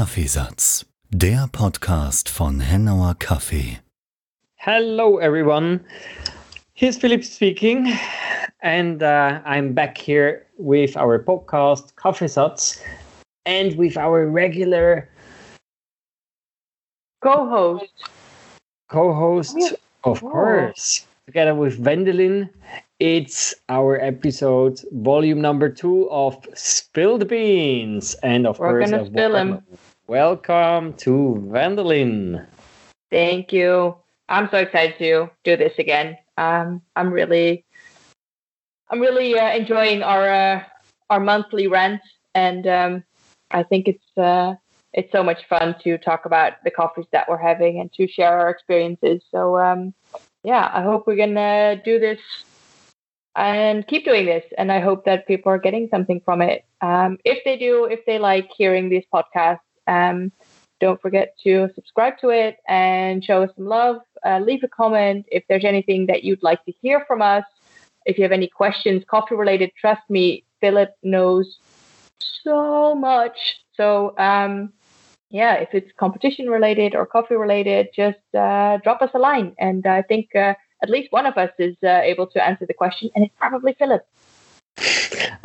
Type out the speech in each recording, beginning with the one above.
Kaffeesatz, der Podcast von Hennauer Kaffee. Hello, everyone. Here's Philip speaking, and uh, I'm back here with our podcast Kaffeesatz and with our regular co-host. co-host, of Oh. course, together with Wendelin. It's our episode, volume number two of Spilled Beans, and of We're course, gonna a spill warm 'em. Welcome to Wendelin. Thank you. I'm so excited to do this again. Um, I'm really, I'm really uh, enjoying our uh, our monthly rant, and um, I think it's uh, it's so much fun to talk about the coffees that we're having and to share our experiences. So um, yeah, I hope we're gonna do this and keep doing this, and I hope that people are getting something from it. Um, if they do, if they like hearing these podcasts. Um, don't forget to subscribe to it and show us some love. Uh, leave a comment if there's anything that you'd like to hear from us. If you have any questions, coffee related, trust me, Philip knows so much. So, um, yeah, if it's competition related or coffee related, just uh, drop us a line. And I think uh, at least one of us is uh, able to answer the question, and it's probably Philip.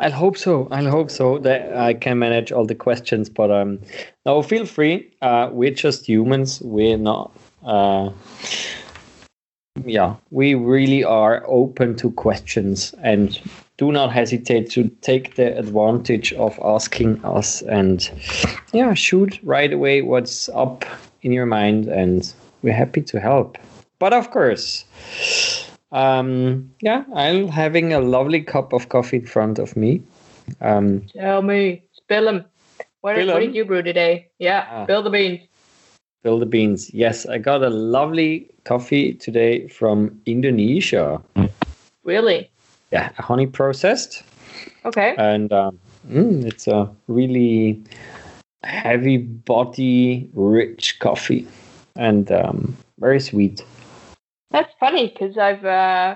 I'll hope so. I'll hope so that I can manage all the questions. But um, no, feel free. Uh, we're just humans. We're not. Uh, yeah, we really are open to questions and do not hesitate to take the advantage of asking us and yeah, shoot right away what's up in your mind, and we're happy to help. But of course, um, yeah, I'm having a lovely cup of coffee in front of me. Um, Tell me, spill them. What, what did you brew today? Yeah, Ah. spill the beans. Spill the beans. Yes, I got a lovely coffee today from Indonesia. Really? Yeah, honey processed, Okay. and um, mm, it's a really heavy body, rich coffee, and um, very sweet. That's funny because I've uh,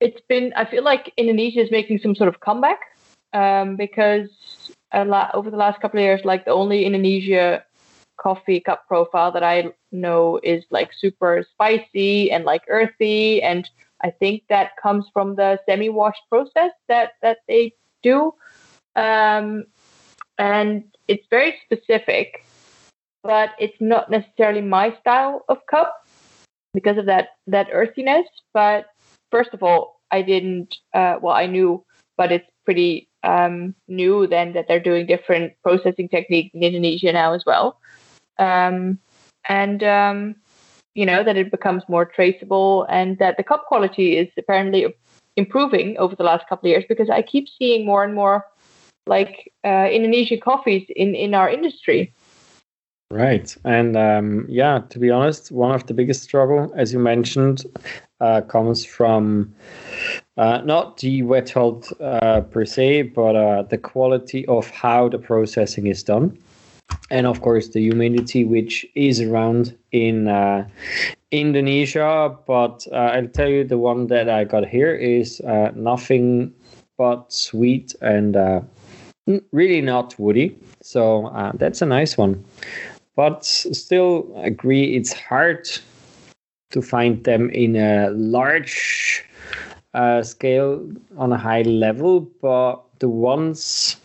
it's been I feel like Indonesia is making some sort of comeback um, because lot over the last couple of years, like the only Indonesia coffee cup profile that I know is like super spicy and like earthy, and I think that comes from the semi-washed process that that they do, um, and it's very specific, but it's not necessarily my style of cup because of that that earthiness. But first of all, I didn't. Uh, well, I knew, but it's pretty um, new then that they're doing different processing techniques in Indonesia now as well, um, and um, you know that it becomes more traceable and that the cup quality is apparently improving over the last couple of years because I keep seeing more and more like uh, Indonesian coffees in in our industry. Right. And um, yeah, to be honest, one of the biggest struggle, as you mentioned, uh, comes from uh, not the wet hulled uh, per se, but uh, the quality of how the processing is done. And of course, the humidity which is around in uh, Indonesia. But uh, I'll tell you, the one that I got here is nothing but sweet and really not woody. So uh, that's a nice one but still agree it's hard to find them in a large uh, scale on a high level but the ones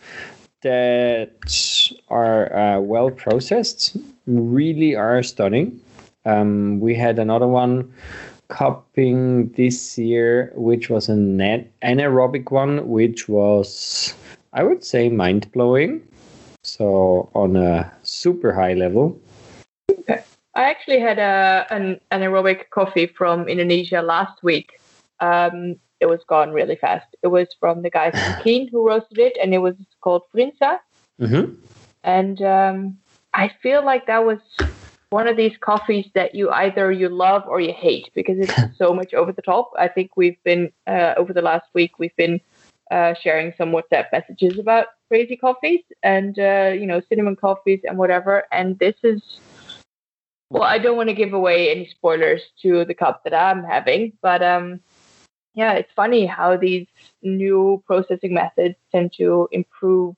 that are uh, well processed really are stunning. Um, we had another one cupping this year which was an anaerobic one which was i would say mind-blowing so on a super high level. I actually had a an anaerobic coffee from Indonesia last week. Um, it was gone really fast. It was from the guys from Keen who roasted it, and it was called Frinsa. Mm-hmm. And um, I feel like that was one of these coffees that you either you love or you hate because it's so much over the top. I think we've been uh, over the last week we've been uh, sharing some WhatsApp messages about crazy coffees and uh, you know cinnamon coffees and whatever. And this is well, I don't want to give away any spoilers to the cup that I'm having, but um, yeah, it's funny how these new processing methods tend to improve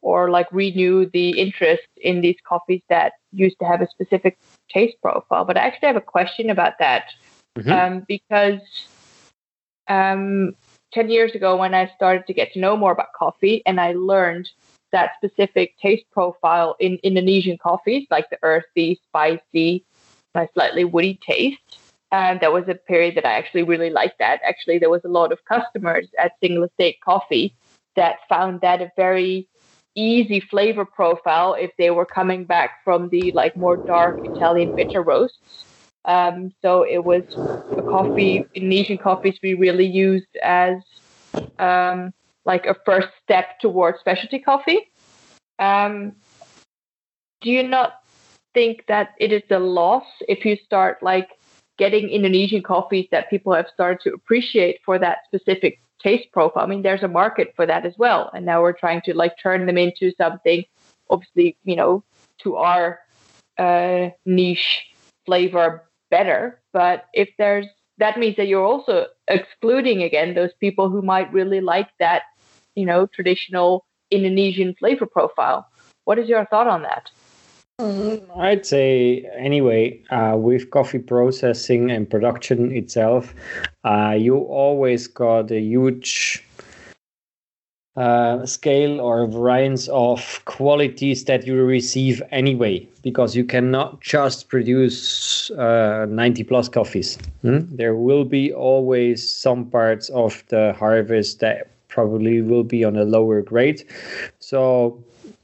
or like renew the interest in these coffees that used to have a specific taste profile. But I actually have a question about that Mhm. um, because um, 10 years ago, when I started to get to know more about coffee and I learned that specific taste profile in Indonesian coffees, like the earthy, spicy, slightly woody taste. And that was a period that I actually really liked that. Actually, there was a lot of customers at Single Estate Coffee that found that a very easy flavor profile if they were coming back from the like more dark Italian bitter roasts. Um, so it was a coffee, Indonesian coffees we really used as um, like a first step towards specialty coffee. Um, do you not think that it is a loss if you start like getting Indonesian coffees that people have started to appreciate for that specific taste profile? I mean, there's a market for that as well, and now we're trying to like turn them into something, obviously, you know, to our uh, niche flavor better. But if there's that means that you're also excluding again those people who might really like that, you know, traditional Indonesian flavor profile. What is your thought on that? I'd say anyway, uh, with coffee processing and production itself, uh, you always got a huge uh, scale or variance of qualities that you receive anyway, because you cannot just produce uh, 90 plus coffees. hmm? There will be always some parts of the harvest that probably will be on a lower grade. So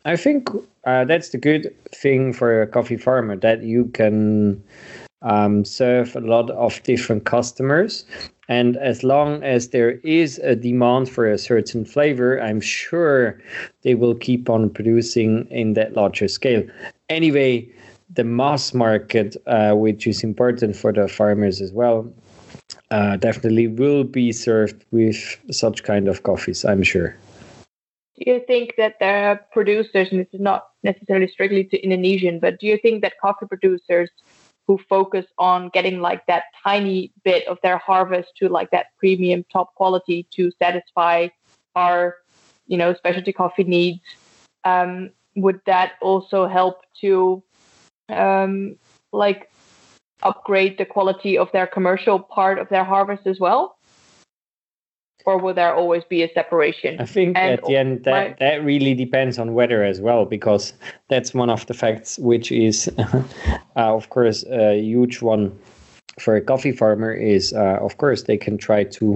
I think uh, that's the good thing for a coffee farmer that you can um, serve a lot of different customers. And as long as there is a demand for a certain flavor, I'm sure they will keep on producing in that larger scale. Anyway, the mass market, uh, which is important for the farmers as well, uh, definitely will be served with such kind of coffees, I'm sure. Do you think that there are producers, and this is not necessarily strictly to Indonesian, but do you think that coffee producers who focus on getting like that tiny bit of their harvest to like that premium top quality to satisfy our, you know, specialty coffee needs, um, would that also help to um, like upgrade the quality of their commercial part of their harvest as well? Or will there always be a separation? I think And- at the end that right. that really depends on weather as well, because that's one of the facts which is, uh, of course, a huge one for a coffee farmer. Is uh, of course they can try to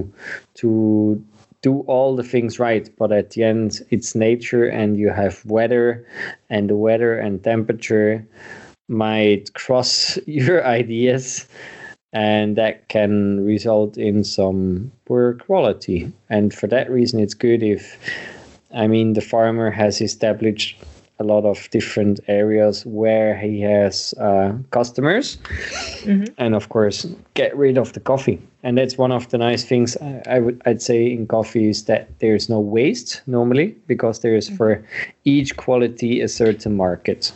to do all the things right, but at the end it's nature, and you have weather, and the weather and temperature might cross your ideas and that can result in some poor quality. And for that reason, it's good if, I mean, the farmer has established a lot of different areas where he has uh, customers, Mhm. and of course, get rid of the coffee. And that's one of the nice things I, I would I'd say in coffee is that there's no waste normally because there is for each quality a certain market.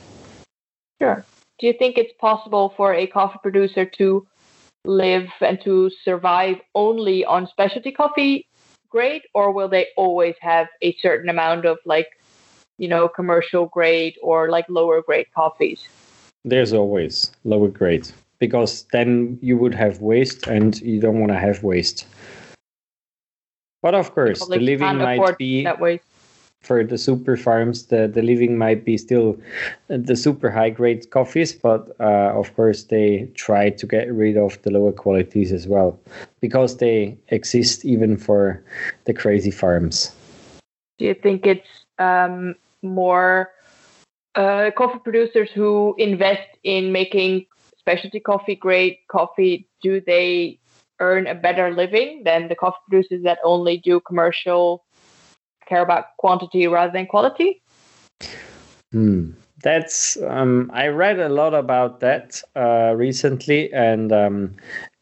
Sure. Do you think it's possible for a coffee producer to live and to survive only on specialty coffee grade, or will they always have a certain amount of like, you know, commercial grade or like lower grade coffees? There's always lower grade because then you would have waste and you don't want to have waste. But of course, the living might be that way. For the super farms. The the living might be still the super high grade coffees, but uh, of course they try to get rid of the lower qualities as well because they exist even for the crazy farms. Do you think it's um, more uh, coffee producers who invest in making specialty coffee grade coffee? Do they earn a better living than the coffee producers that only do commercial, care about quantity rather than quality? Hmm. That's um, I read a lot about that uh, recently, and um,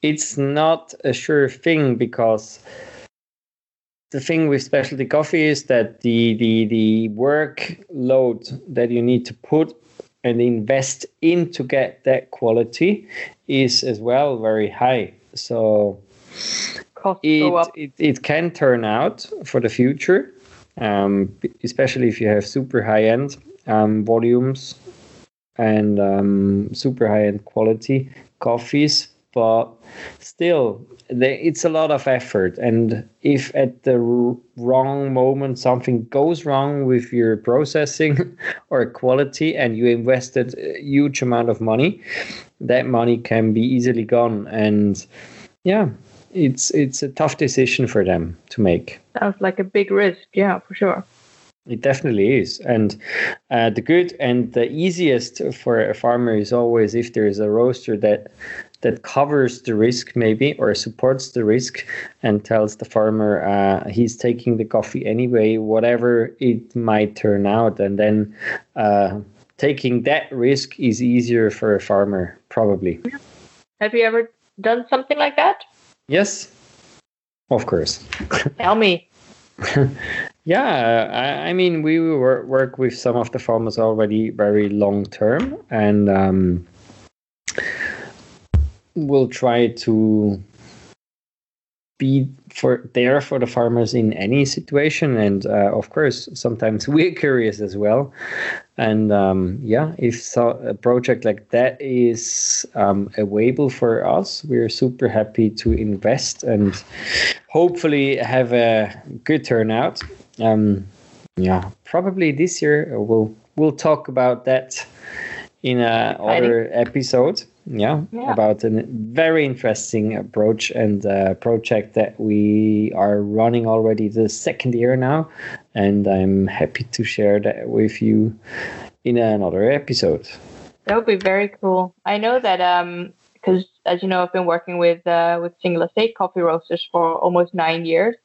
it's not a sure thing because the thing with specialty coffee is that the the the workload that you need to put and invest in to get that quality is as well very high. So it, it, it can turn out for the future um, especially if you have super high end um, volumes and um, super high end quality coffees. But still, it's a lot of effort. And if at the wrong moment something goes wrong with your processing or quality and you invested a huge amount of money, that money can be easily gone. And yeah, it's it's a tough decision for them to make. Sounds like a big risk, yeah, for sure. It definitely is, and uh, the good and the easiest for a farmer is always if there is a roaster that that covers the risk maybe or supports the risk and tells the farmer uh, he's taking the coffee anyway, whatever it might turn out, and then uh, taking that risk is easier for a farmer probably. Have you ever done something like that? Yes, of course. Tell me. yeah, I, I, mean, we work with some of the farmers already very long term, and um, we'll try to be for there for the farmers in any situation. And uh, of course sometimes we're curious as well. And um, yeah if so, a project like that is um, available for us we're super happy to invest and hopefully have a good turnout. Um, yeah probably this year we'll we'll talk about that in another episode yeah, yeah, about a very interesting approach and uh, project that we are running already the second year now. And I'm happy to share that with you in another episode. That would be very cool. I know that because, um, as you know, I've been working with uh, with single estate coffee roasters for almost nine years,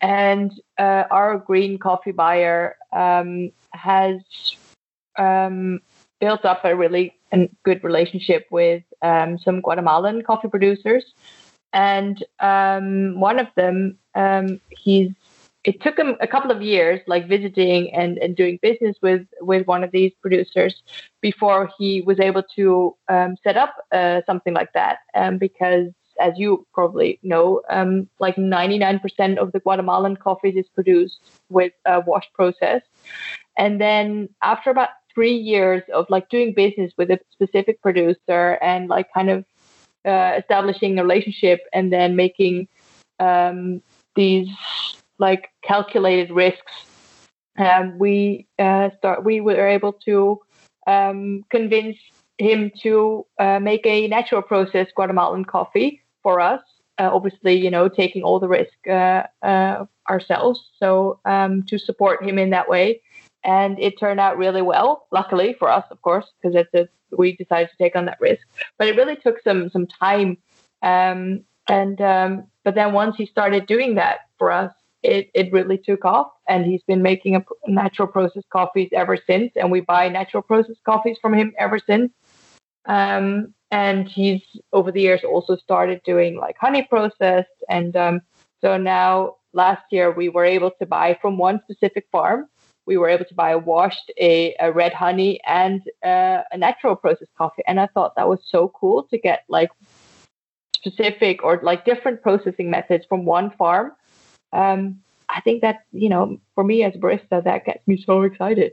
and uh, our green coffee buyer um, has um, built up a really a good relationship with um, some Guatemalan coffee producers, and um, one of them, um, he's it took him a couple of years, like visiting and, and doing business with with one of these producers, before he was able to um, set up uh, something like that. Um, because as you probably know, um, like 99% of the Guatemalan coffee is produced with a wash process. And then after about three years of like doing business with a specific producer and like kind of uh, establishing a relationship and then making um, these like calculated risks. Um, we uh, start. We were able to um, convince him to uh, make a natural process Guatemalan coffee for us. Uh, obviously, you know, taking all the risk uh, uh, ourselves. So um, to support him in that way, and it turned out really well. Luckily for us, of course, because it's a, we decided to take on that risk. But it really took some some time. Um, and um, but then once he started doing that for us, it it really took off. And he's been making a natural process coffees ever since. And we buy natural process coffees from him ever since. Um, and he's over the years also started doing like honey processed. And um, so now last year we were able to buy from one specific farm we were able to buy a washed, a, a red honey, and uh, a natural processed coffee. And I thought that was so cool to get like specific or like different processing methods from one farm. Um, I think that, you know, for me as a barista, that gets me so excited.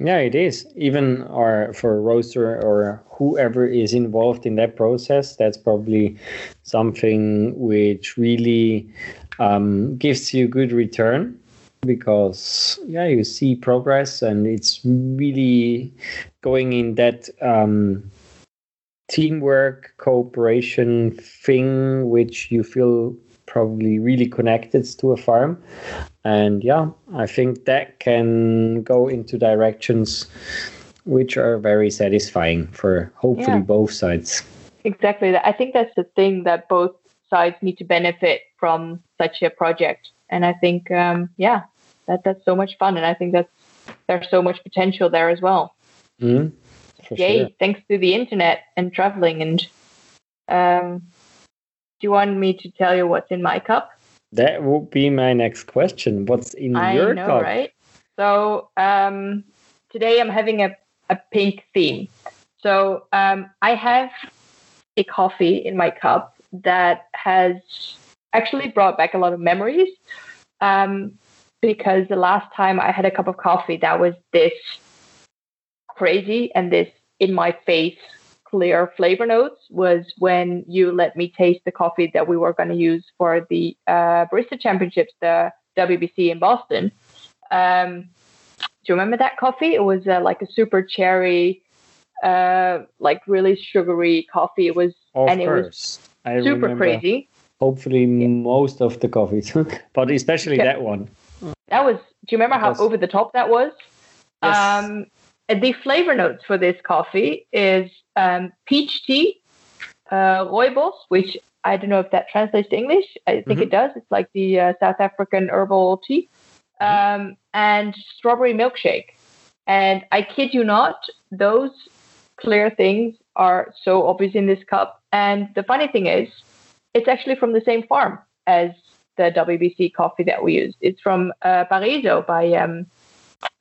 Yeah, it is. Even or for a roaster or whoever is involved in that process, that's probably something which really um, gives you good return because yeah you see progress and it's really going in that um, teamwork cooperation thing which you feel probably really connected to a farm. And yeah i think that can go into directions which are very satisfying for hopefully yeah. both sides. Exactly. I think that's the thing that both sides need to benefit from such a project. And i think um, yeah that that's so much fun, and I think that's there's so much potential there as well. Mm, Yay! Sure. Thanks to the internet and traveling. And um, do you want me to tell you what's in my cup? That would be my next question. What's in I your know, cup? right? So um, today I'm having a, a pink theme. So um, I have a coffee in my cup that has actually brought back a lot of memories. Um, because the last time I had a cup of coffee that was this crazy and this in my face clear flavor notes was when you let me taste the coffee that we were going to use for the uh, barista championships, the WBC in Boston. Um, do you remember that coffee? It was uh, like a super cherry, uh, like really sugary coffee. It was Of and it was super crazy. Hopefully, most of the coffees, but especially Yeah. that one. That was. Do you remember how Yes. over the top that was? Yes. Um, and the flavor notes for this coffee is um, peach tea, uh, rooibos, which I don't know if that translates to English. I think it does. It's like the uh, South African herbal tea, um, and strawberry milkshake. And I kid you not, those clear things are so obvious in this cup. And the funny thing is, it's actually from the same farm as the WBC coffee that we used. It's from uh, Paraiso by um,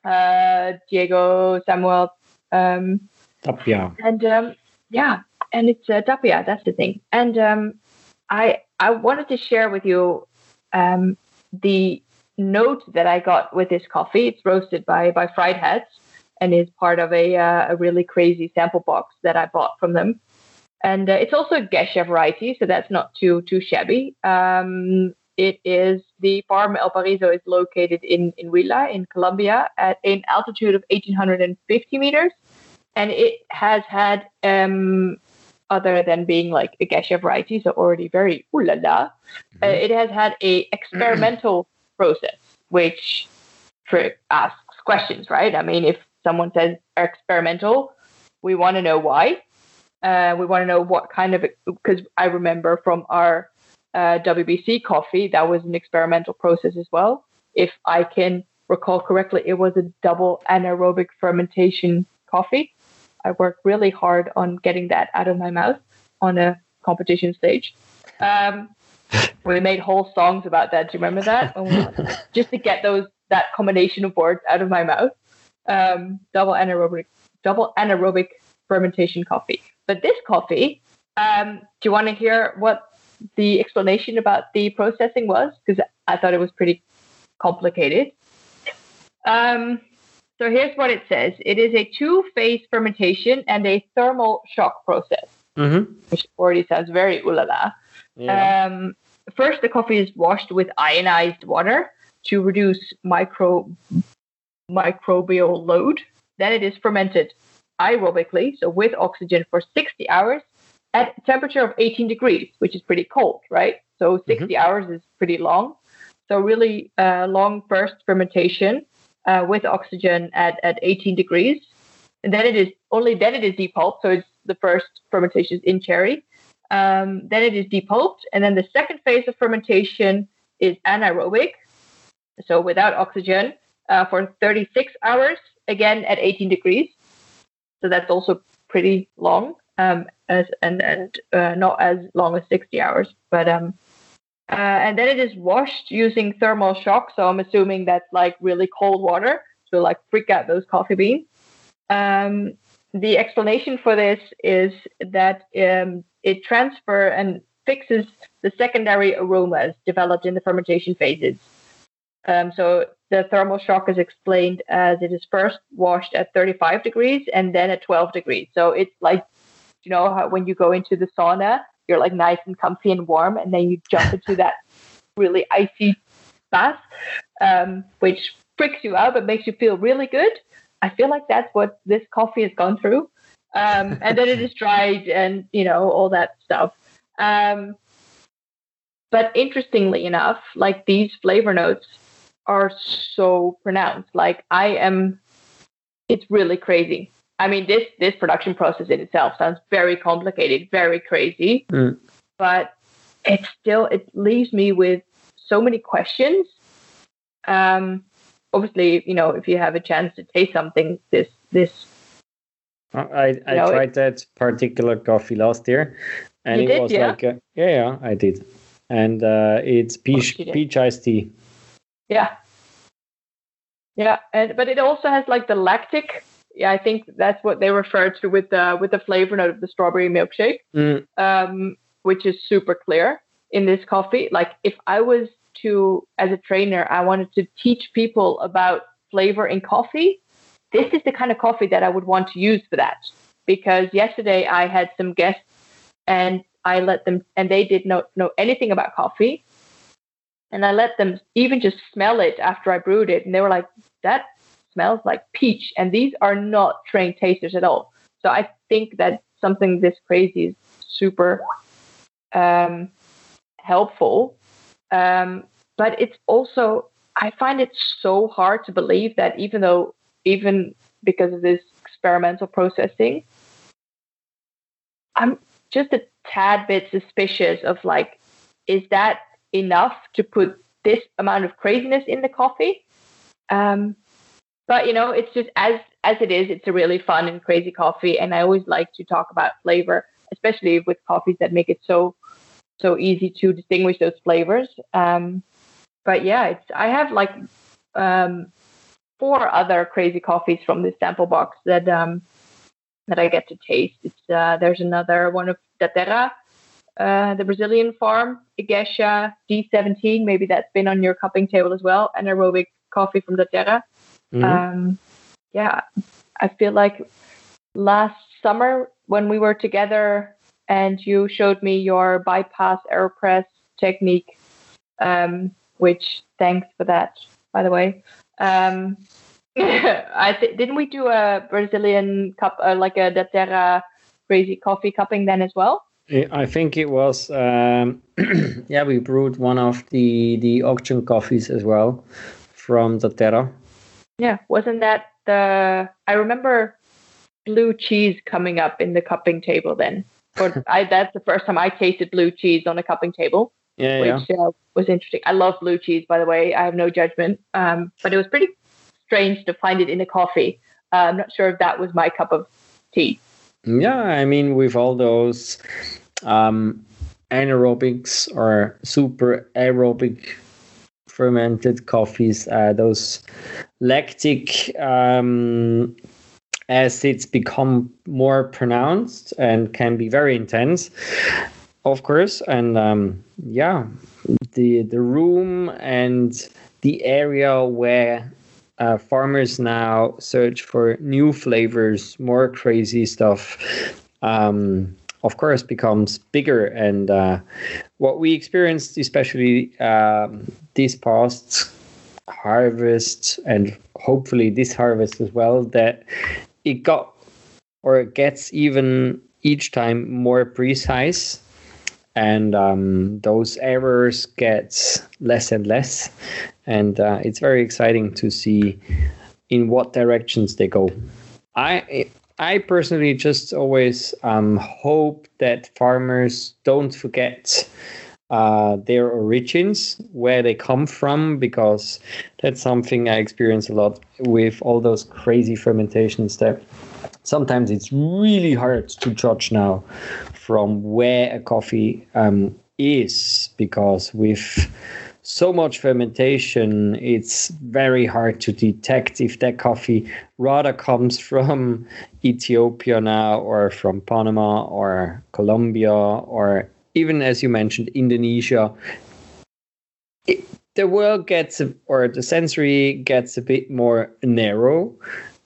uh, Diego Samuel. Um, Tapia. and um, yeah, and it's uh, Tapia. That's the thing. And um, I I wanted to share with you um, the note that I got with this coffee. It's roasted by by Friedhats and is part of a uh, a really crazy sample box that I bought from them. And uh, it's also a Gesha variety, so that's not too too shabby. Um, it is the farm El Paraiso is located in in Huila in Colombia at an altitude of 1850 meters. And it has had um other than being like a gesha variety so already very ooh la la uh, it has had a experimental process which for asks questions right? I mean if someone says experimental we want to know why. Uh, we want to know what kind of because i remember from our uh, wbc coffee that was an experimental process as well if i can recall correctly it was a double anaerobic fermentation coffee I worked really hard on getting that out of my mouth on a competition stage. Um, we made whole songs about that. Do you remember that? Just to get those that combination of words out of my mouth. Um, double anaerobic, double anaerobic fermentation coffee. But this coffee, um, do you want to hear what the explanation about the processing was? Because I thought it was pretty complicated. Um, so here's what it says it is a two phase fermentation and a thermal shock process, Mm-hmm. which already sounds very ooh la la. Yeah. Um, first, the coffee is washed with ionized water to reduce micro microbial load. Then it is fermented aerobically, so with oxygen for 60 hours at a temperature of 18 degrees, which is pretty cold, right? So 60 hours is pretty long. So really uh, long first fermentation uh, with oxygen at, at 18 degrees. And then it is only then it is depulped. So it's the first fermentation is in cherry. Um, then it is depulped, and then the second phase of fermentation is anaerobic, so without oxygen, uh, for 36 hours, again at 18 degrees. So that's also pretty long, um, as and and uh, not as long as 60 hours, but um, uh, and then it is washed using thermal shock. So I'm assuming that's like really cold water to like freak out those coffee beans. Um, the explanation for this is that um, it transfer and fixes the secondary aromas developed in the fermentation phases. Um, so the thermal shock is explained as it is first washed at 35 degrees and then at 12 degrees. So it's like, you know, how when you go into the sauna, you're like nice and comfy and warm, and then you jump into that really icy bath, um, which freaks you out but makes you feel really good. I feel like that's what this coffee has gone through. Um, and then it is dried and, you know, all that stuff. Um, but interestingly enough, like these flavor notes are so pronounced. Like I am, it's really crazy. I mean, this this production process in itself sounds very complicated, very crazy, Mm. but it still it leaves me with so many questions. Um, obviously, you know, if you have a chance to taste something, this this I, I know, it- tried that particular coffee last year, and it did, was yeah? like, a, yeah, yeah, I did, and uh, it's peach peach iced tea. Yeah. Yeah, and but it also has like the lactic. Yeah, I think that's what they refer to with the with the flavor note of the strawberry milkshake, Mm, um, which is super clear in this coffee. Like if I was to, as a trainer, I wanted to teach people about flavor in coffee. This is the kind of coffee that I would want to use for that. Because yesterday I had some guests and I let them, and they did not know anything about coffee. And I let them even just smell it after I brewed it. And they were like, that smells like peach. And these are not trained tasters at all. So I think that something this crazy is super um, helpful. Um, but it's also, I find it so hard to believe that even though, even because of this experimental processing, I'm just a tad bit suspicious of like, is that enough to put this amount of craziness in the coffee? Um, but you know, it's just as as it is, it's a really fun and crazy coffee, and I always like to talk about flavor, especially with coffees that make it so so easy to distinguish those flavors. Um, but yeah, it's I have like um, four other crazy coffees from this sample box that um, that I get to taste. It's uh, there's another one of Daterra, uh, the Brazilian farm, Igesha D17. Maybe that's been on your cupping table as well. Anaerobic coffee from Daterra. Mm-hmm. Um, yeah, I feel like last summer when we were together and you showed me your bypass aeropress technique, um, which thanks for that, by the way. Um, I th- didn't we do a Brazilian cup, uh, like a Daterra crazy coffee cupping then as well? I think it was. Um, yeah, we brewed one of the the auction coffees as well from Daterra. Yeah, wasn't that the? I remember blue cheese coming up in the cupping table then. But I that's the first time I tasted blue cheese on a cupping table. Yeah, which yeah. Uh, was interesting. I love blue cheese, by the way. I have no judgment. Um, but it was pretty strange to find it in a coffee. Uh, I'm not sure if that was my cup of tea. Yeah, I mean, with all those um, anaerobics or super aerobic fermented coffees, uh, those lactic um, acids become more pronounced and can be very intense, of course. And um, yeah, the the room and the area where uh, farmers now search for new flavors, more crazy stuff. Um, of course, becomes bigger, and uh, what we experienced, especially um, this past harvest, and hopefully this harvest as well, that it got or it gets even each time more precise. And um, those errors get less and less. And uh, it's very exciting to see in what directions they go. I i personally just always um, hope that farmers don't forget uh, their origins, where they come from, because that's something I experience a lot with all those crazy fermentations that sometimes it's really hard to judge now from where a coffee um, is, because with so much fermentation, it's very hard to detect if that coffee rather comes from Ethiopia now or from Panama or Colombia or even as you mentioned, Indonesia, it, the world gets, or the sensory gets a bit more narrow.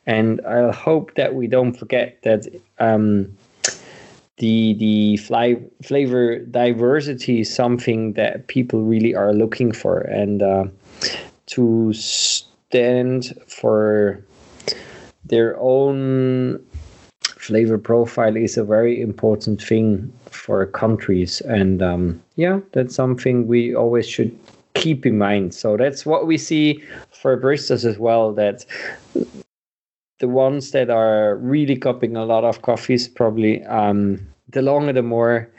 And I hope that we don't forget that um, the the fly, flavor diversity is something that people really are looking for, and uh, to stand for their own flavor profile is a very important thing for countries. And um, yeah, that's something we always should keep in mind. So that's what we see for baristas as well. That the ones that are really cupping a lot of coffees, probably um, the longer the more.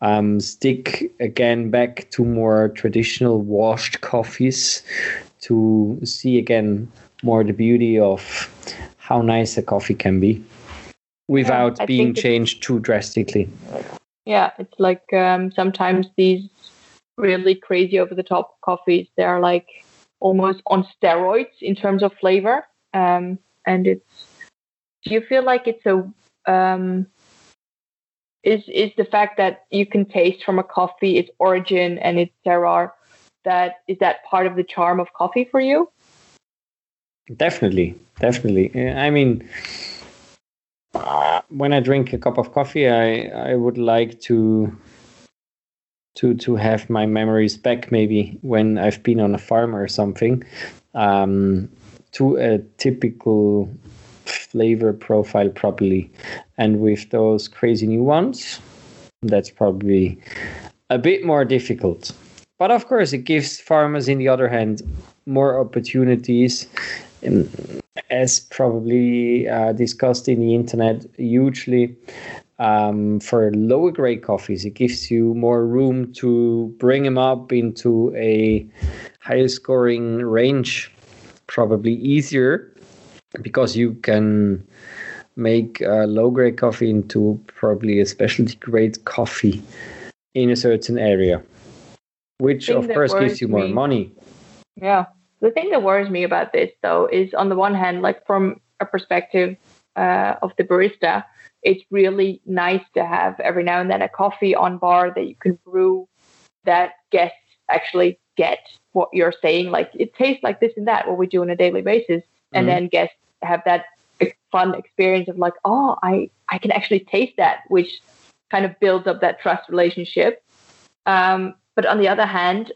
Um, stick again back to more traditional washed coffees to see again more the beauty of how nice a coffee can be without yeah, being changed too drastically. Yeah, it's like um, sometimes these really crazy over the top coffees, they're like almost on steroids in terms of flavor. Um, and it's, do you feel like it's a, um, is, is the fact that you can taste from a coffee its origin and its terroir that is that part of the charm of coffee for you? Definitely, definitely. I mean, when I drink a cup of coffee, I I would like to to to have my memories back maybe when I've been on a farm or something um, to a typical flavor profile properly. And with those crazy new ones that's probably a bit more difficult. But of course it gives farmers in the other hand more opportunities um, as probably uh, discussed in the internet hugely. Um, for lower grade coffees it gives you more room to bring them up into a higher scoring range probably easier because you can make a low grade coffee into probably a specialty grade coffee in a certain area which of course gives you more me. money Yeah. The thing that worries me about this, though, is on the one hand, like from a perspective uh, of the barista, it's really nice to have every now and then a coffee on bar that you can brew that guests actually get what you're saying. Like it tastes like this and that, what we do on a daily basis. And Mhm. then guests have that fun experience of like, oh, I, I can actually taste that, which kind of builds up that trust relationship. Um, but on the other hand,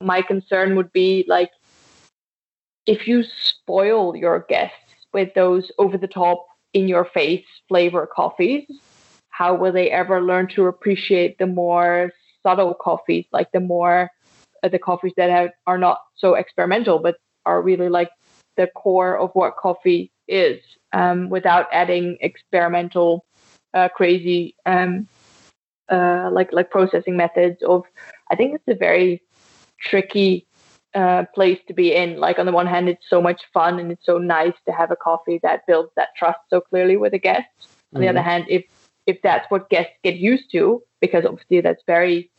my concern would be like if you spoil your guests with those over the top in your face flavor coffees how will they ever learn to appreciate the more subtle coffees like the more the coffees that have, are not so experimental but are really like the core of what coffee is um, without adding experimental uh, crazy um, uh, like like processing methods of i think it's a very tricky uh, place to be in. Like on the one hand, it's so much fun and it's so nice to have a coffee that builds that trust so clearly with a guest. On the other hand, if if that's what guests get used to, because obviously that's very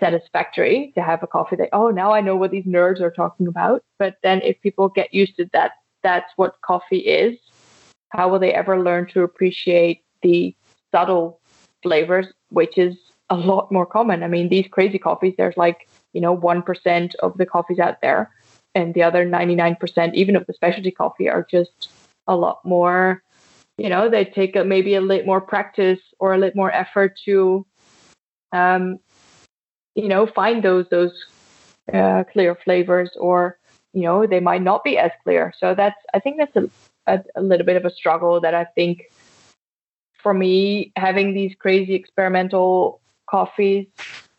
satisfactory to have a coffee that oh now I know what these nerds are talking about. But then if people get used to that, that's what coffee is. How will they ever learn to appreciate the subtle flavors, which is a lot more common? I mean, these crazy coffees, there's like you know, 1% of the coffees out there. And the other 99%, even of the specialty coffee, are just a lot more, you know, they take a, maybe a little more practice or a little more effort to, um, you know, find those, those uh, clear flavors or, you know, they might not be as clear. So that's, I think that's a, a, a little bit of a struggle that I think for me, having these crazy experimental coffees,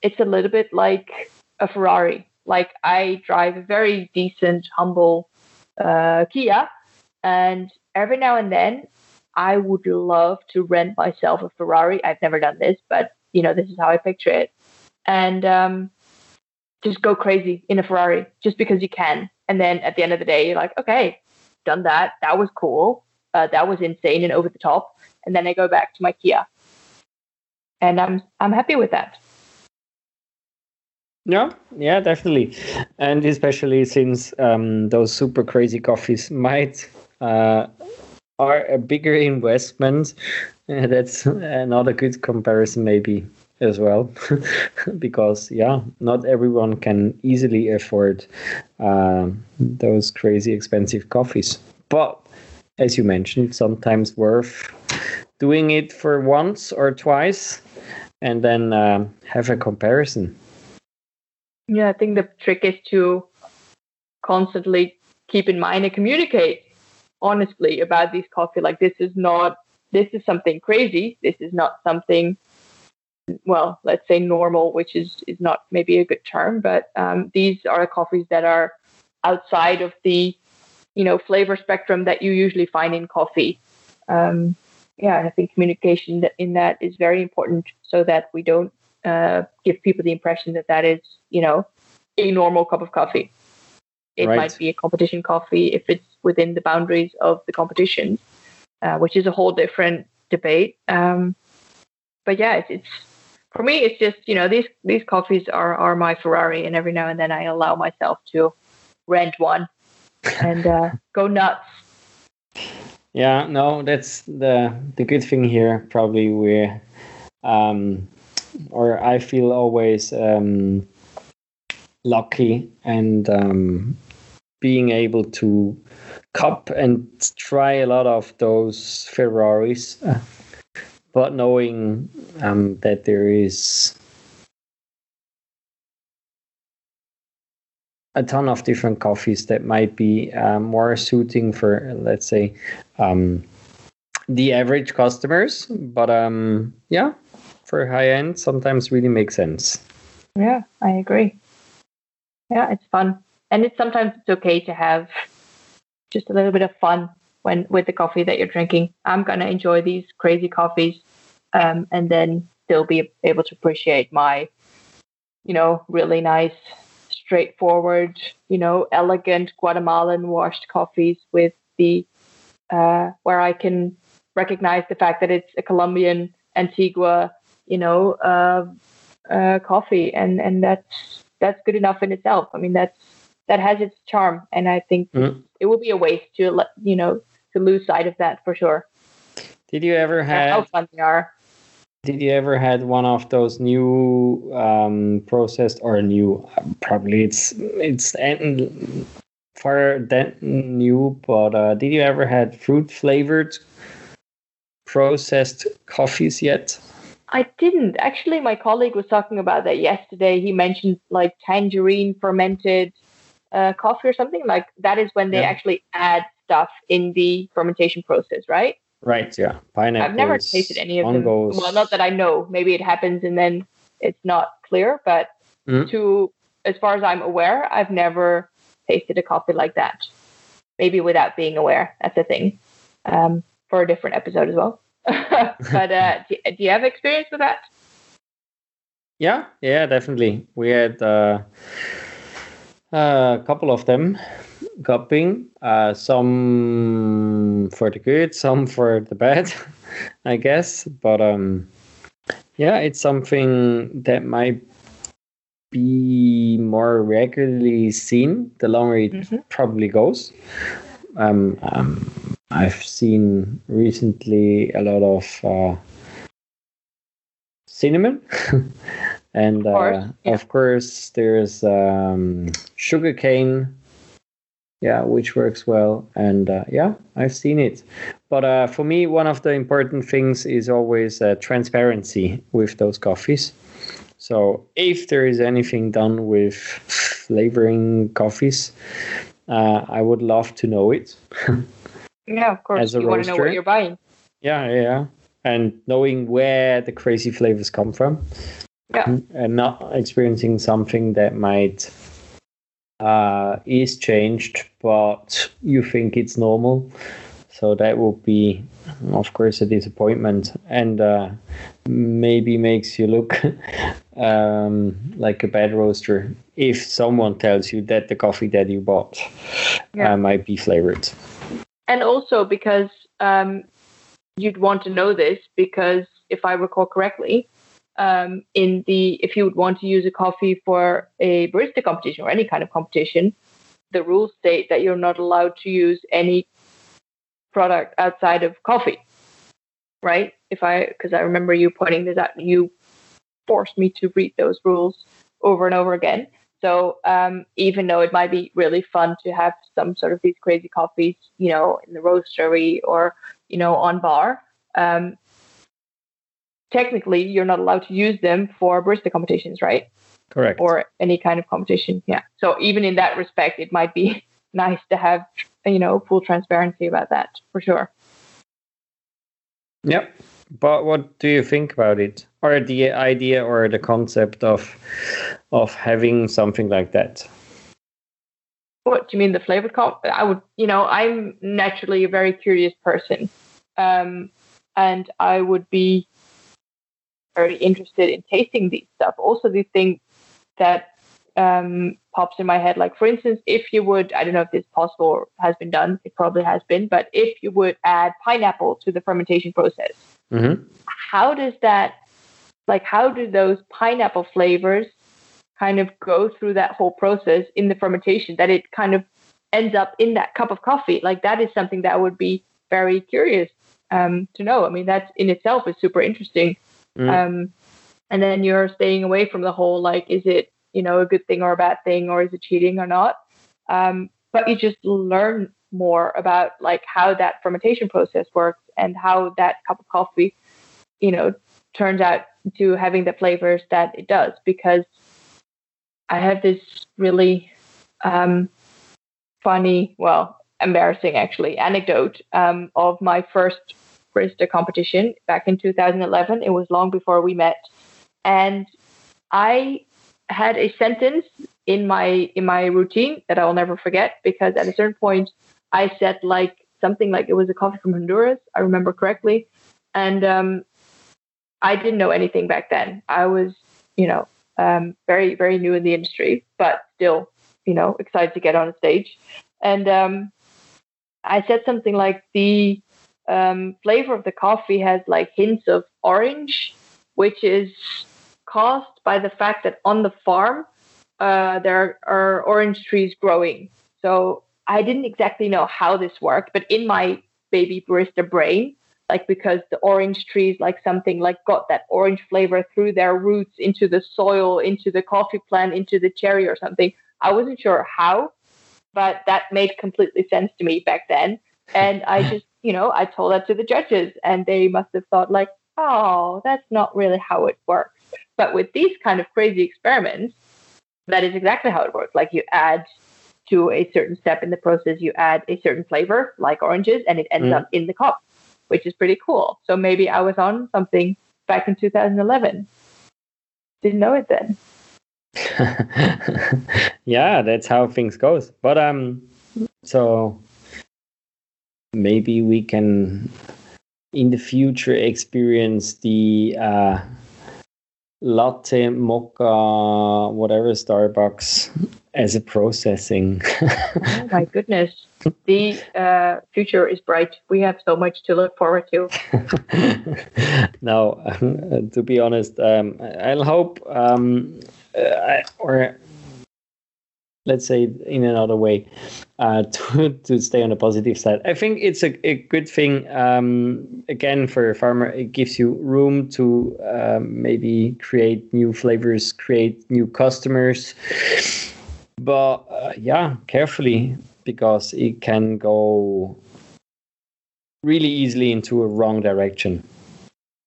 it's a little bit like a Ferrari. Like I drive a very decent, humble uh, Kia, and every now and then I would love to rent myself a Ferrari. I've never done this, but you know this is how I picture it, and um, just go crazy in a Ferrari just because you can. And then at the end of the day, you're like, okay, done that. That was cool. Uh, that was insane and over the top. And then I go back to my Kia, and I'm I'm happy with that. Yeah, yeah, definitely, and especially since um, those super crazy coffees might uh, are a bigger investment. Uh, that's another good comparison, maybe as well, because yeah, not everyone can easily afford um, those crazy expensive coffees. But as you mentioned, sometimes worth doing it for once or twice, and then um, have a comparison. Yeah, I think the trick is to constantly keep in mind and communicate honestly about these coffee. Like this is not this is something crazy. This is not something well, let's say normal, which is is not maybe a good term, but um, these are coffees that are outside of the you know flavor spectrum that you usually find in coffee. Um, yeah, I think communication in that is very important so that we don't uh, give people the impression that that is, you know, a normal cup of coffee. It Right. might be a competition coffee if it's within the boundaries of the competition, uh, which is a whole different debate. Um, but yeah, it's, it's for me. It's just you know these these coffees are are my Ferrari, and every now and then I allow myself to rent one and uh, go nuts. Yeah, no, that's the the good thing here. Probably we, um, or I feel always um, lucky and um, being able to cup and try a lot of those Ferraris, uh, but knowing um, that there is a ton of different coffees that might be um, more suiting for, let's say, um, the average customers. But um, yeah, for high end, sometimes really makes sense. Yeah, I agree. Yeah, it's fun, and it's sometimes it's okay to have just a little bit of fun when with the coffee that you're drinking. I'm gonna enjoy these crazy coffees, um, and then still be able to appreciate my, you know, really nice, straightforward, you know, elegant Guatemalan washed coffees with the uh, where I can recognize the fact that it's a Colombian Antigua, you know, uh, uh, coffee, and and that's that's good enough in itself. I mean, that's that has its charm, and I think mm. it would be a waste to let you know to lose sight of that for sure. Did you ever have how fun they are? Did you ever had one of those new um, processed or new? Probably it's it's far that new, but uh, did you ever had fruit flavored processed coffees yet? I didn't. Actually, my colleague was talking about that yesterday. He mentioned like tangerine fermented uh, coffee or something. Like that is when they yeah. actually add stuff in the fermentation process, right? Right. Yeah. Pineapple. I've never tasted any of them. Well, not that I know. Maybe it happens and then it's not clear. But mm. to as far as I'm aware, I've never tasted a coffee like that. Maybe without being aware. That's a thing. Um, for a different episode as well. but uh, do, do, you have experience with that? Yeah, yeah, definitely. We had uh, a couple of them cupping, uh, some for the good, some for the bad, I guess. But um, yeah, it's something that might be more regularly seen the longer it mm-hmm. probably goes. Um, um, I've seen recently a lot of uh, cinnamon, and of course, uh, yeah. of course there's um, sugarcane. Yeah, which works well, and uh, yeah, I've seen it. But uh, for me, one of the important things is always uh, transparency with those coffees. So if there is anything done with flavoring coffees, uh, I would love to know it. Yeah, of course. As a you roaster. want to know what you're buying. Yeah, yeah. And knowing where the crazy flavors come from. Yeah. And not experiencing something that might uh, is changed, but you think it's normal. So that would be, of course, a disappointment, and uh, maybe makes you look um, like a bad roaster if someone tells you that the coffee that you bought yeah. uh, might be flavored and also because um, you'd want to know this because if I recall correctly, um, in the if you would want to use a coffee for a barista competition or any kind of competition, the rules state that you're not allowed to use any product outside of coffee, right? If I because I remember you pointing this out, you forced me to read those rules over and over again. So um, even though it might be really fun to have some sort of these crazy coffees, you know, in the roastery or you know on bar, um, technically you're not allowed to use them for barista competitions, right? Correct. Or any kind of competition. Yeah. So even in that respect, it might be nice to have you know full transparency about that for sure. Yep. But what do you think about it, or the idea, or the concept of of having something like that? What do you mean, the flavored comp? I would, you know, I'm naturally a very curious person, um, and I would be very interested in tasting these stuff. Also, the thing that um, pops in my head, like for instance, if you would, I don't know if this possible or has been done, it probably has been, but if you would add pineapple to the fermentation process, mm-hmm. how does that, like, how do those pineapple flavors kind of go through that whole process in the fermentation that it kind of ends up in that cup of coffee like that is something that would be very curious um, to know i mean that in itself is super interesting mm. um, and then you're staying away from the whole like is it you know a good thing or a bad thing or is it cheating or not. Um, but you just learn more about like how that fermentation process works and how that cup of coffee, you know, turns out to having the flavors that it does. Because I have this really um, funny, well, embarrassing actually anecdote um, of my first barista competition back in 2011. It was long before we met, and I had a sentence in my in my routine that I will never forget because at a certain point I said like something like it was a coffee from Honduras. I remember correctly, and um, I didn't know anything back then. I was, you know, um, very very new in the industry, but still, you know, excited to get on a stage. And um, I said something like the um, flavor of the coffee has like hints of orange, which is caused by the fact that on the farm uh, there are orange trees growing. So I didn't exactly know how this worked, but in my baby barista brain, like because the orange trees, like something like got that orange flavor through their roots into the soil, into the coffee plant, into the cherry or something. I wasn't sure how, but that made completely sense to me back then. And I just, you know, I told that to the judges, and they must have thought like, oh, that's not really how it works. But with these kind of crazy experiments, that is exactly how it works. Like you add to a certain step in the process, you add a certain flavor, like oranges, and it ends mm. up in the cup, which is pretty cool. So maybe I was on something back in 2011. Didn't know it then. yeah, that's how things goes. But um, so maybe we can in the future experience the uh, latte, mocha, whatever Starbucks as a processing. oh my goodness. The uh, future is bright. We have so much to look forward to. now, to be honest, um, I'll hope, um, uh, or let's say in another way, uh, to, to stay on the positive side. I think it's a, a good thing. Um, again, for a farmer, it gives you room to um, maybe create new flavors, create new customers. But uh, yeah, carefully because it can go really easily into a wrong direction.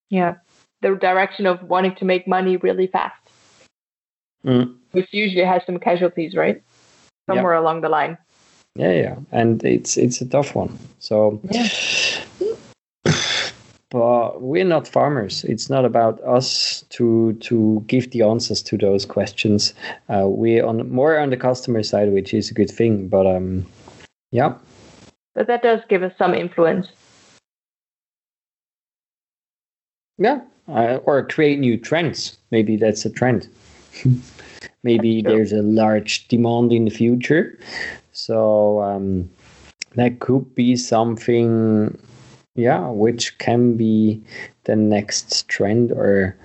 Yeah, the direction of wanting to make money really fast, mm. Which usually has some casualties, right? somewhere along the line. Yeah, yeah, and it's it's a tough one. So, yeah. but we're not farmers. It's not about us to to give the answers to those questions. Uh, we're on more on the customer side, which is a good thing. But um, yeah. But that does give us some influence. Yeah, uh, or create new trends. Maybe that's a trend. maybe there's a large demand in the future. So um, that could be something, yeah, which can be the next trend or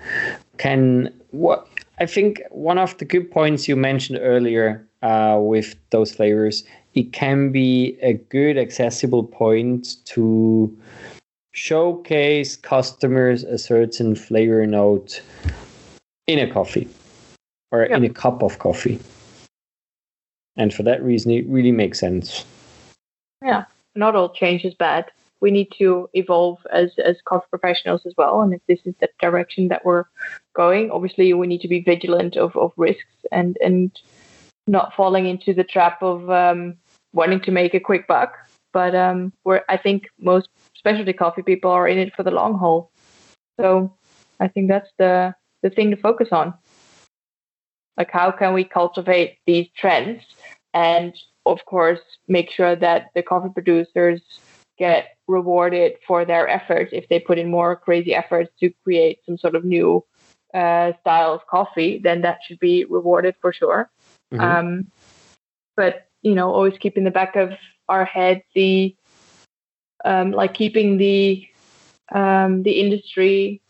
can what I think one of the good points you mentioned earlier uh, with those flavors, it can be a good accessible point to showcase customers a certain flavor note in a coffee or in a cup of coffee. And for that reason, it really makes sense. Yeah, not all change is bad. We need to evolve as as coffee professionals as well. And if this is the direction that we're going, obviously we need to be vigilant of, of risks and and not falling into the trap of um, wanting to make a quick buck. But um, we're I think most specialty coffee people are in it for the long haul. So I think that's the the thing to focus on. Like, how can we cultivate these trends? And of course, make sure that the coffee producers get rewarded for their efforts if they put in more crazy efforts to create some sort of new uh, style of coffee, then that should be rewarded for sure. Mm-hmm. Um, but you know, always keep in the back of our head the um, like keeping the um, the industry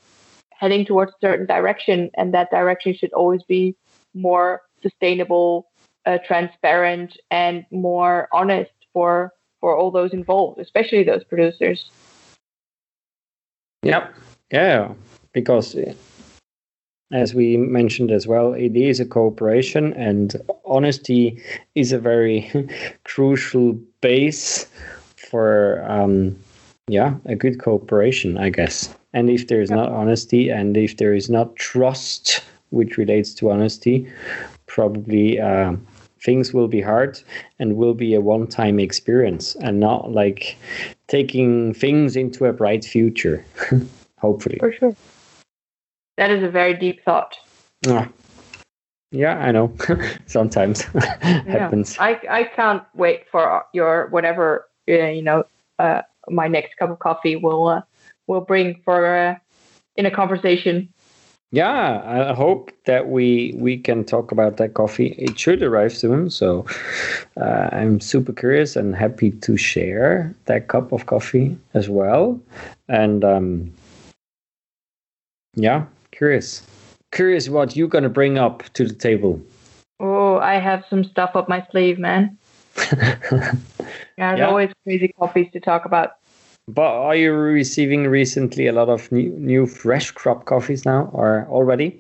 heading towards a certain direction, and that direction should always be more sustainable, uh, transparent, and more honest for for all those involved, especially those producers. Yep. Yeah, because as we mentioned as well, it is a cooperation, and honesty is a very crucial base for um, yeah a good cooperation, I guess. And if there is not honesty, and if there is not trust, which relates to honesty, probably uh, things will be hard and will be a one-time experience, and not like taking things into a bright future. Hopefully, For sure. That is a very deep thought. Ah. Yeah, I know. Sometimes happens. I, I can't wait for your whatever uh, you know uh, my next cup of coffee will uh, will bring for uh, in a conversation. Yeah, I hope that we we can talk about that coffee. It should arrive soon, so uh, I'm super curious and happy to share that cup of coffee as well. And um, yeah, curious, curious what you're gonna bring up to the table. Oh, I have some stuff up my sleeve, man. Yeah, there's Yeah. always crazy coffees to talk about. But are you receiving recently a lot of new, new fresh crop coffees now, or already?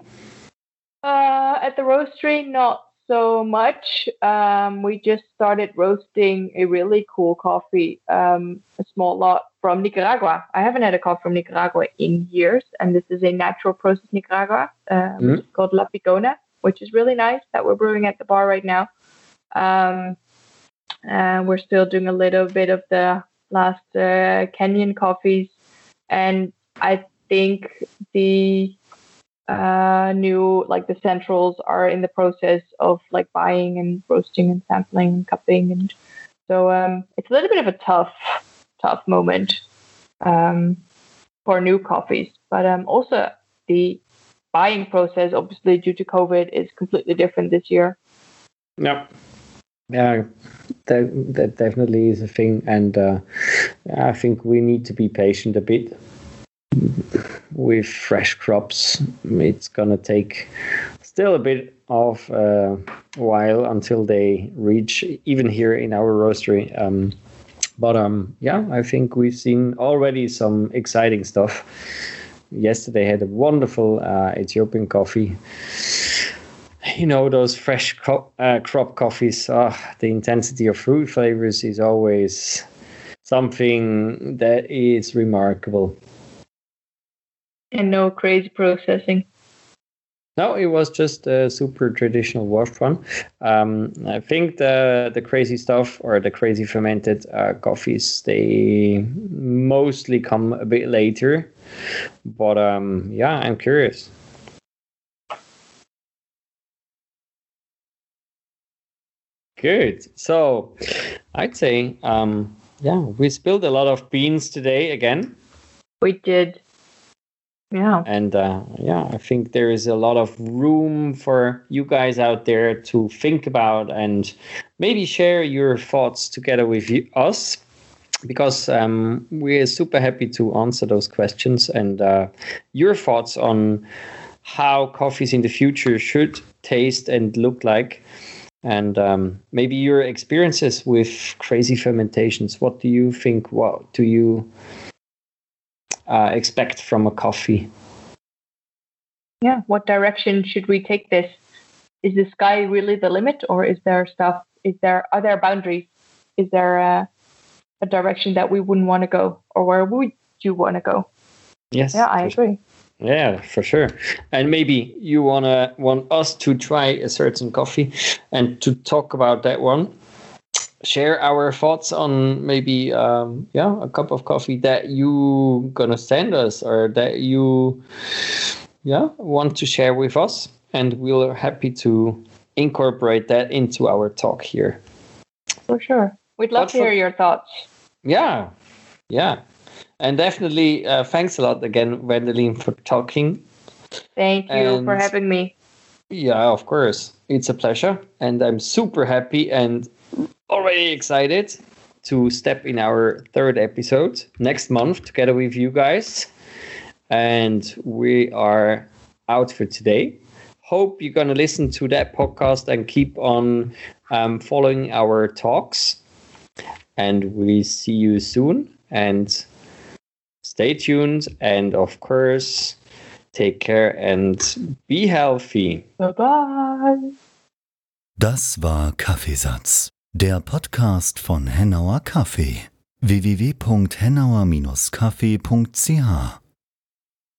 Uh, at the roastery, not so much. Um, we just started roasting a really cool coffee, um, a small lot from Nicaragua. I haven't had a coffee from Nicaragua in years, and this is a natural process Nicaragua, uh, Mm. called La Picona, which is really nice that we're brewing at the bar right now. Um, and we're still doing a little bit of the last uh, Kenyan coffees, and I think the uh, new like the centrals are in the process of like buying and roasting and sampling and cupping and so um, it's a little bit of a tough tough moment um, for new coffees. But um, also the buying process obviously due to covid is completely different this year. Yeah. Yeah, that, that definitely is a thing. And uh, I think we need to be patient a bit with fresh crops. It's going to take still a bit of a while until they reach, even here in our roastery. Um, but um, yeah, I think we've seen already some exciting stuff. Yesterday had a wonderful uh, Ethiopian coffee you know those fresh crop, uh, crop coffees uh, the intensity of fruit flavors is always something that is remarkable. And no crazy processing. No it was just a super traditional wash one. Um, i think the the crazy stuff or the crazy fermented uh, coffees they mostly come a bit later. But um, yeah i'm curious Good. So I'd say, um, yeah, we spilled a lot of beans today again. we did yeah And uh, yeah, I think there is a lot of room for you guys out there to think about and maybe share your thoughts together with you, us. Because um, we're super happy to answer those questions and uh, your thoughts on how coffees in the future should taste and look like and um, maybe your experiences with crazy fermentations. What do you think? What do you uh, expect from a coffee? yeah what direction should we take this is the sky really the limit or is there stuff is there are there boundaries is there a, a direction that we wouldn't want to go or where would you want to go Yes. yeah i agree Yeah, for sure. And maybe you wanna want us to try a certain coffee and to talk about that one. Share our thoughts on maybe um, yeah a cup of coffee that you gonna send us or that you yeah want to share with us, and we're happy to incorporate that into our talk here. for sure we'd love But to hear for- your thoughts Yeah, yeah, and definitely uh, thanks a lot again, Wendelin, for talking. thank you for having me Yeah, of course. It's a pleasure. And I'm super happy and already excited to step in our third episode next month together with you guys. And we are out for today. Hope you're going to listen to that podcast and keep on um, following our talks. And we see you soon. And stay tuned. And of course, take care and be healthy. Bye bye. Das war Kaffeesatz, der Podcast von Hennauer Kaffee. www.hennauer-kaffee.ch